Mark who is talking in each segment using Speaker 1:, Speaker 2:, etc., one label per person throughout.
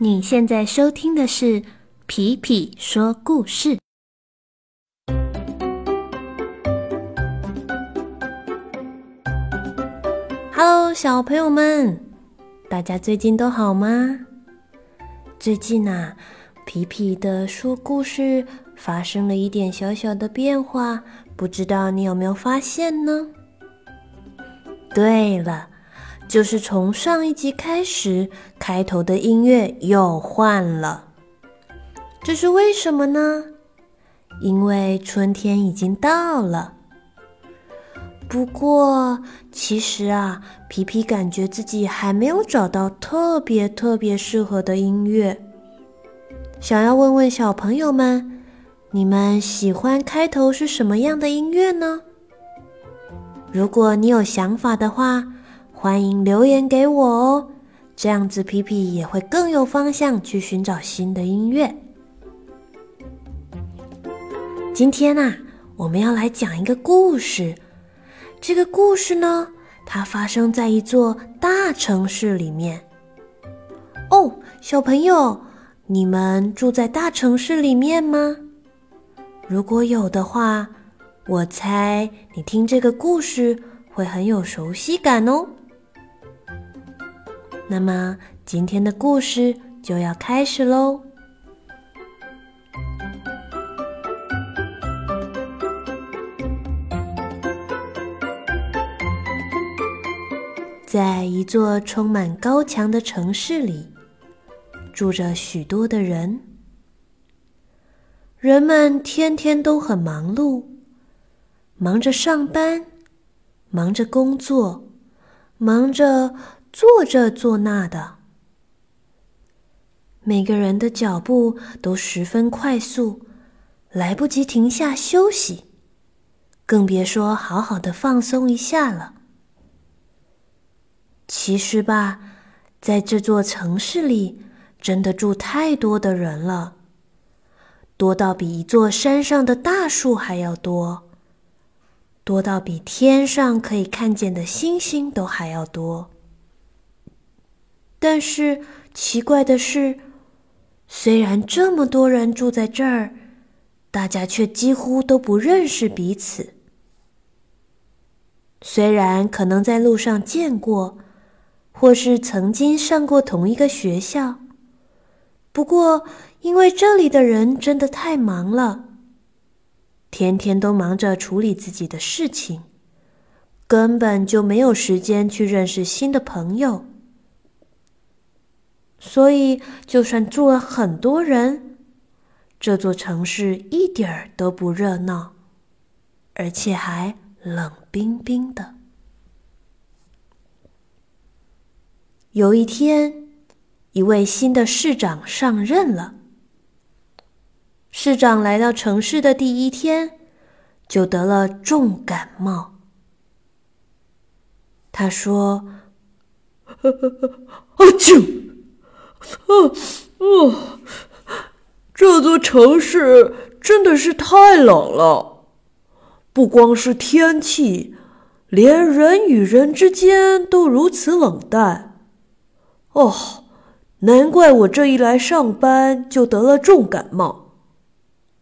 Speaker 1: 你现在收听的是皮皮说故事。Hello，小朋友们，大家最近都好吗？最近啊，皮皮的说故事发生了一点小小的变化，不知道你有没有发现呢？对了。就是从上一集开始，开头的音乐又换了，这是为什么呢？因为春天已经到了。不过，其实啊，皮皮感觉自己还没有找到特别特别适合的音乐。想要问问小朋友们，你们喜欢开头是什么样的音乐呢？如果你有想法的话。欢迎留言给我哦，这样子皮皮也会更有方向去寻找新的音乐。今天啊，我们要来讲一个故事。这个故事呢，它发生在一座大城市里面。哦，小朋友，你们住在大城市里面吗？如果有的话，我猜你听这个故事会很有熟悉感哦。那么，今天的故事就要开始喽。在一座充满高墙的城市里，住着许多的人。人们天天都很忙碌，忙着上班，忙着工作，忙着。做这做那的，每个人的脚步都十分快速，来不及停下休息，更别说好好的放松一下了。其实吧，在这座城市里，真的住太多的人了，多到比一座山上的大树还要多，多到比天上可以看见的星星都还要多。但是奇怪的是，虽然这么多人住在这儿，大家却几乎都不认识彼此。虽然可能在路上见过，或是曾经上过同一个学校，不过因为这里的人真的太忙了，天天都忙着处理自己的事情，根本就没有时间去认识新的朋友。所以，就算住了很多人，这座城市一点儿都不热闹，而且还冷冰冰的。有一天，一位新的市长上任了。市长来到城市的第一天，就得了重感冒。他说：“啊啾！”哦，这座城市真的是太冷了，不光是天气，连人与人之间都如此冷淡。哦，难怪我这一来上班就得了重感冒。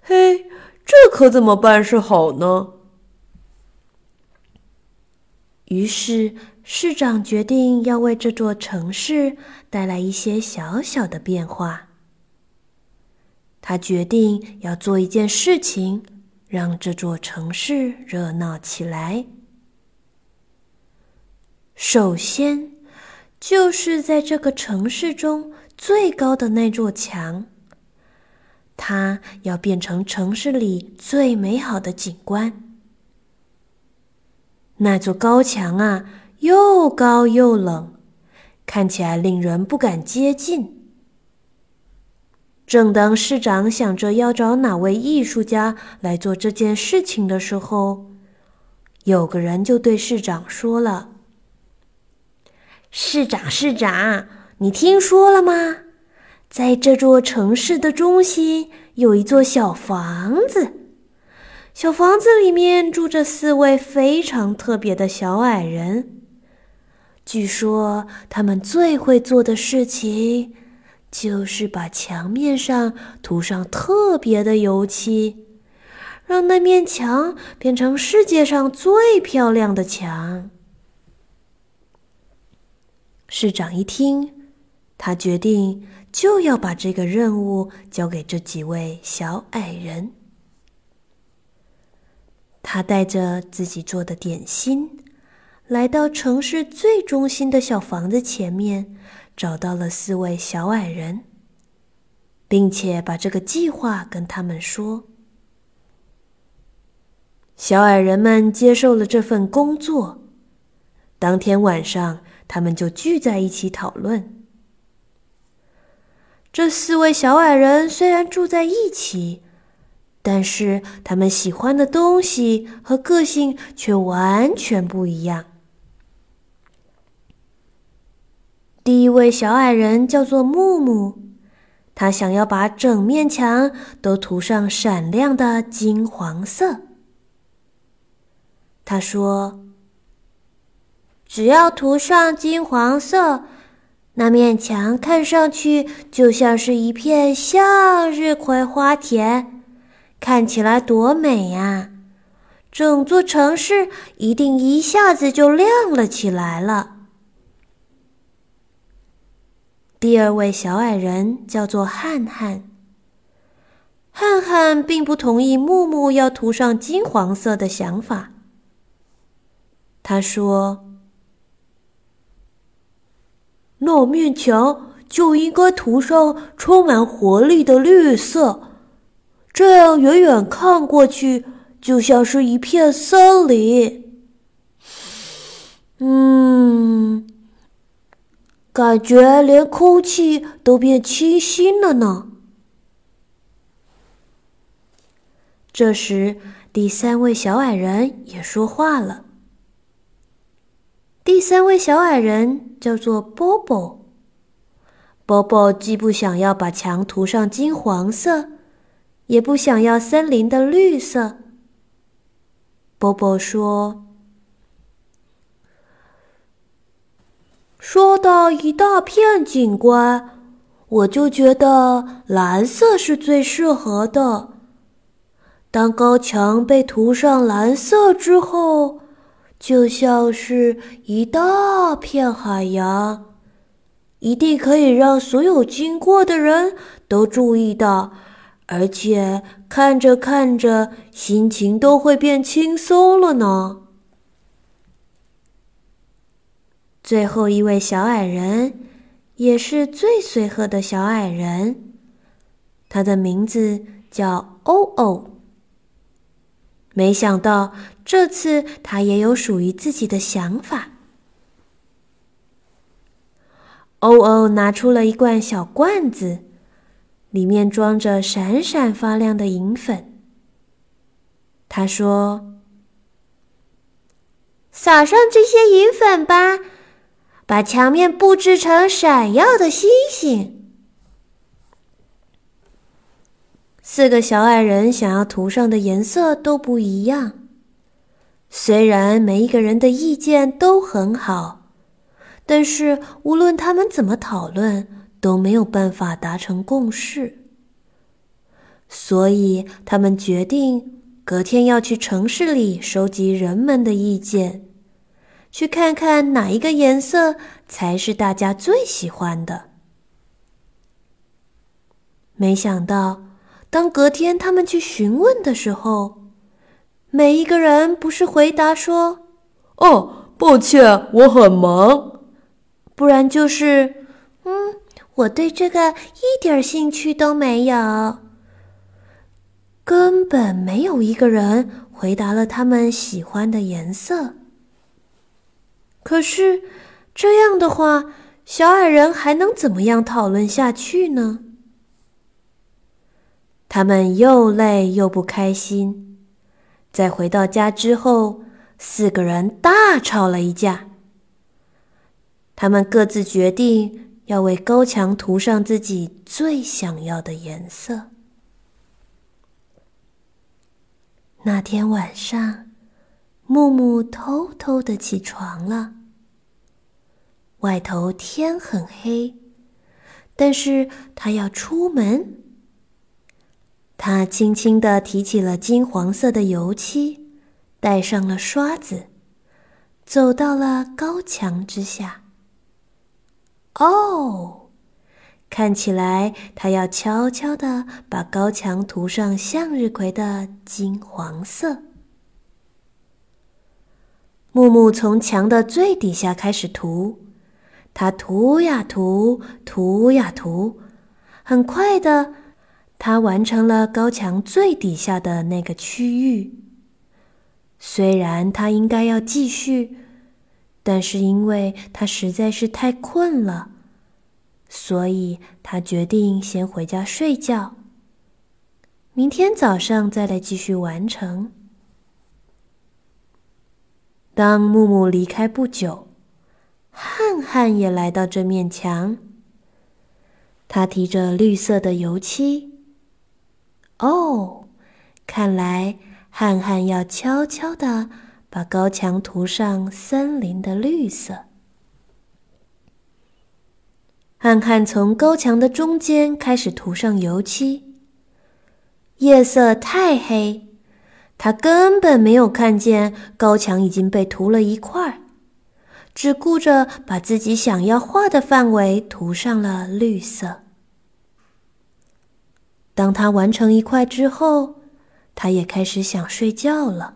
Speaker 1: 嘿，这可怎么办是好呢？于是。市长决定要为这座城市带来一些小小的变化。他决定要做一件事情，让这座城市热闹起来。首先，就是在这个城市中最高的那座墙，它要变成城市里最美好的景观。那座高墙啊！又高又冷，看起来令人不敢接近。正当市长想着要找哪位艺术家来做这件事情的时候，有个人就对市长说了：“市长，市长，你听说了吗？在这座城市的中心有一座小房子，小房子里面住着四位非常特别的小矮人。”据说他们最会做的事情，就是把墙面上涂上特别的油漆，让那面墙变成世界上最漂亮的墙。市长一听，他决定就要把这个任务交给这几位小矮人。他带着自己做的点心，来到城市最中心的小房子前面，找到了四位小矮人，并且把这个计划跟他们说。小矮人们接受了这份工作，当天晚上。他们就聚在一起讨论。这四位小矮人虽然住在一起，但是他们喜欢的东西和个性却完全不一样。第一位小矮人叫做木木，他想要把整面墙都涂上闪亮的金黄色。他说。只要涂上金黄色，那面墙看上去就像是一片向日葵花田，看起来多美呀！整座城市一定一下子就亮了起来了。第二位小矮人叫做汉汉，汉汉并不同意木木要涂上金黄色的想法，他说。那面墙就应该涂上充满活力的绿色，这样远远看过去就像是一片森林。感觉连空气都变清新了呢。这时，第三位小矮人也说话了。第三位小矮人叫做波波。波波既不想要把墙涂上金黄色，也不想要森林的绿色。波波说：“说到一大片景观，我就觉得蓝色是最适合的。当高墙被涂上蓝色之后。”就像是一大片海洋，一定可以让所有经过的人都注意到，而且看着看着，心情都会变轻松了呢。最后一位小矮人，也是最随和的小矮人，他的名字叫欧欧。没想到这次他也有属于自己的想法。欧欧拿出了一罐小罐子，里面装着闪闪发亮的银粉。他说：“撒上这些银粉吧，把墙面布置成闪耀的星星。”四个小矮人想要涂上的颜色都不一样，虽然每一个人的意见都很好，但是无论他们怎么讨论，都没有办法达成共识。所以他们决定隔天要去城市里收集人们的意见，去看看哪一个颜色才是大家最喜欢的。没想到。当隔天他们去询问的时候，每一个人不是回答说：“哦，抱歉，我很忙。”不然就是：“嗯，我对这个一点兴趣都没有。”根本没有一个人回答了他们喜欢的颜色。可是这样的话，小矮人还能怎么样讨论下去呢？他们又累又不开心，在回到家之后，四个人大吵了一架。他们各自决定要为高墙涂上自己最想要的颜色。那天晚上，木木偷偷的起床了。外头天很黑。但是他要出门。他轻轻地提起了金黄色的油漆，带上了刷子，走到了高墙之下。哦，看起来他要悄悄地把高墙涂上向日葵的金黄色。木木从墙的最底下开始涂，他涂呀涂，涂呀涂，很快的。他完成了高墙最底下的那个区域。虽然他应该要继续，但是因为他实在是太困了，所以他决定先回家睡觉。明天早上再来继续完成。当木木离开不久，汉汉也来到这面墙。他提着绿色的油漆。哦，看来汉汉要悄悄地把高墙涂上森林的绿色。汉汉从高墙的中间开始涂上油漆。夜色太黑，他根本没有看见高墙已经被涂了一块儿，只顾着把自己想要画的范围涂上了绿色。当他完成一块之后，他也开始想睡觉了。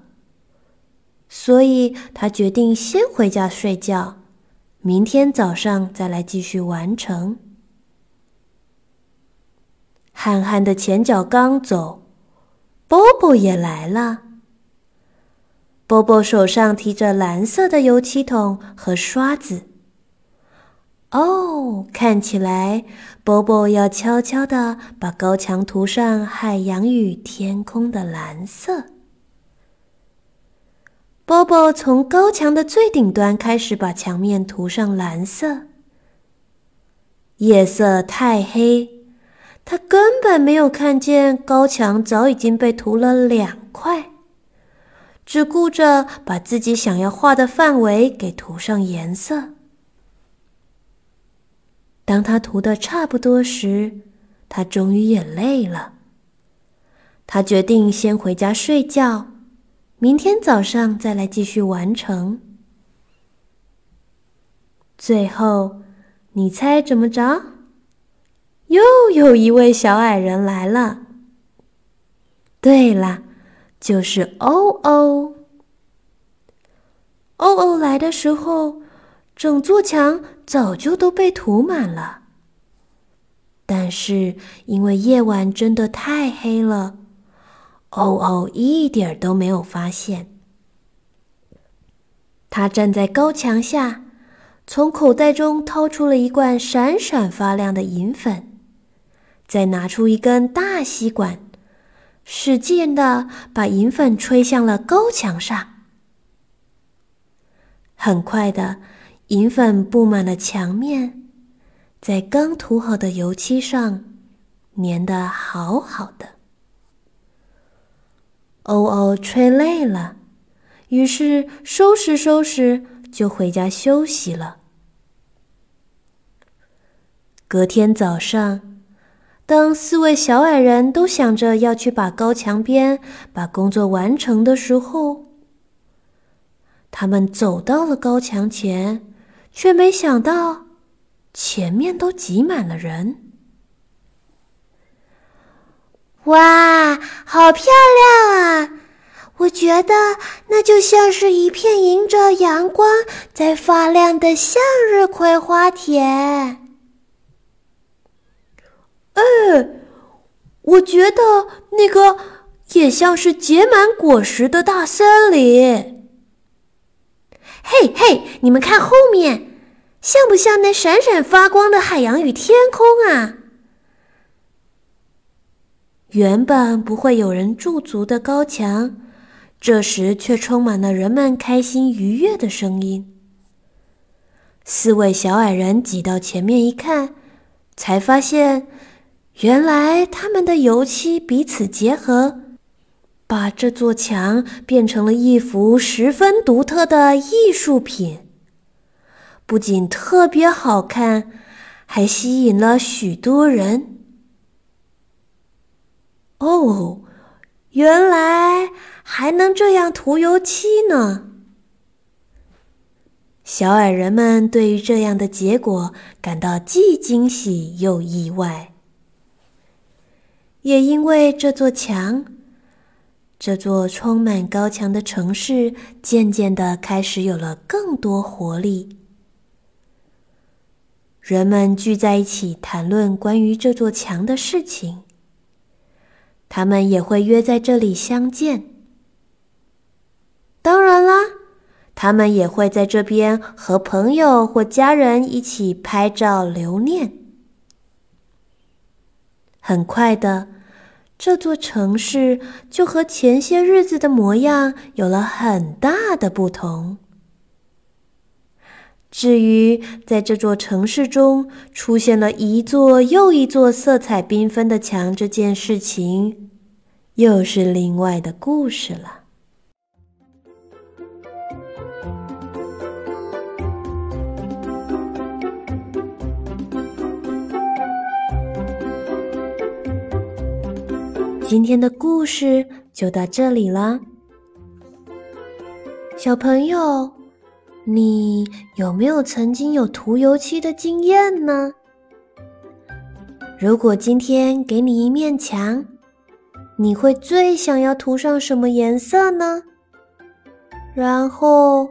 Speaker 1: 所以他决定先回家睡觉，明天早上再来继续完成。憨憨的前脚刚走，波波也来了。波波手上提着蓝色的油漆桶和刷子。哦，看起来波波要悄悄地把高墙涂上海洋与天空的蓝色。波波从高墙的最顶端开始把墙面涂上蓝色。夜色太黑，他根本没有看见高墙早已经被涂了两块，只顾着把自己想要画的范围给涂上颜色。当他涂的差不多时，他终于也累了。他决定先回家睡觉，明天早上再来继续完成。最后，你猜怎么着？又有一位小矮人来了。对了，就是欧欧。欧欧来的时候。整座墙早就都被涂满了，但是因为夜晚真的太黑了，欧欧一点都没有发现。他站在高墙下，从口袋中掏出了一罐闪闪发亮的银粉，再拿出一根大吸管，使劲的把银粉吹向了高墙上。很快的。银粉布满了墙面，在刚涂好的油漆上粘得好好的。欧欧吹累了，于是收拾收拾就回家休息了。隔天早上，当四位小矮人都想着要去把高墙边把工作完成的时候，他们走到了高墙前。却没想到，前面都挤满了人。
Speaker 2: 哇，好漂亮啊！我觉得那就像是一片迎着阳光在发亮的向日葵花田。
Speaker 1: 哎，我觉得那个也像是结满果实的大森林。
Speaker 2: 嘿嘿，你们看后面，像不像那闪闪发光的海洋与天空啊？
Speaker 1: 原本不会有人驻足的高墙，这时却充满了人们开心愉悦的声音。四位小矮人挤到前面一看，才发现，原来他们的油漆彼此结合。把这座墙变成了一幅十分独特的艺术品，不仅特别好看，还吸引了许多人。哦，原来还能这样涂油漆呢！小矮人们对于这样的结果感到既惊喜又意外，也因为这座墙，这座充满高墙的城市渐渐的开始有了更多活力。人们聚在一起谈论关于这座墙的事情，他们也会约在这里相见。当然啦。他们也会在这边和朋友或家人一起拍照留念。很快的，这座城市就和前些日子的模样有了很大的不同。至于在这座城市中出现了一座又一座色彩缤纷的墙这件事情，又是另外的故事了。今天的故事就到这里了，小朋友，你有没有曾经有涂油漆的经验呢？如果今天给你一面墙，你会最想要涂上什么颜色呢？然后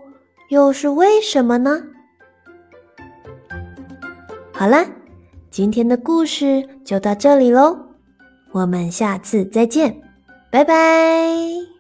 Speaker 1: 又是为什么呢？好了，今天的故事就到这里喽。我们下次再见，拜拜。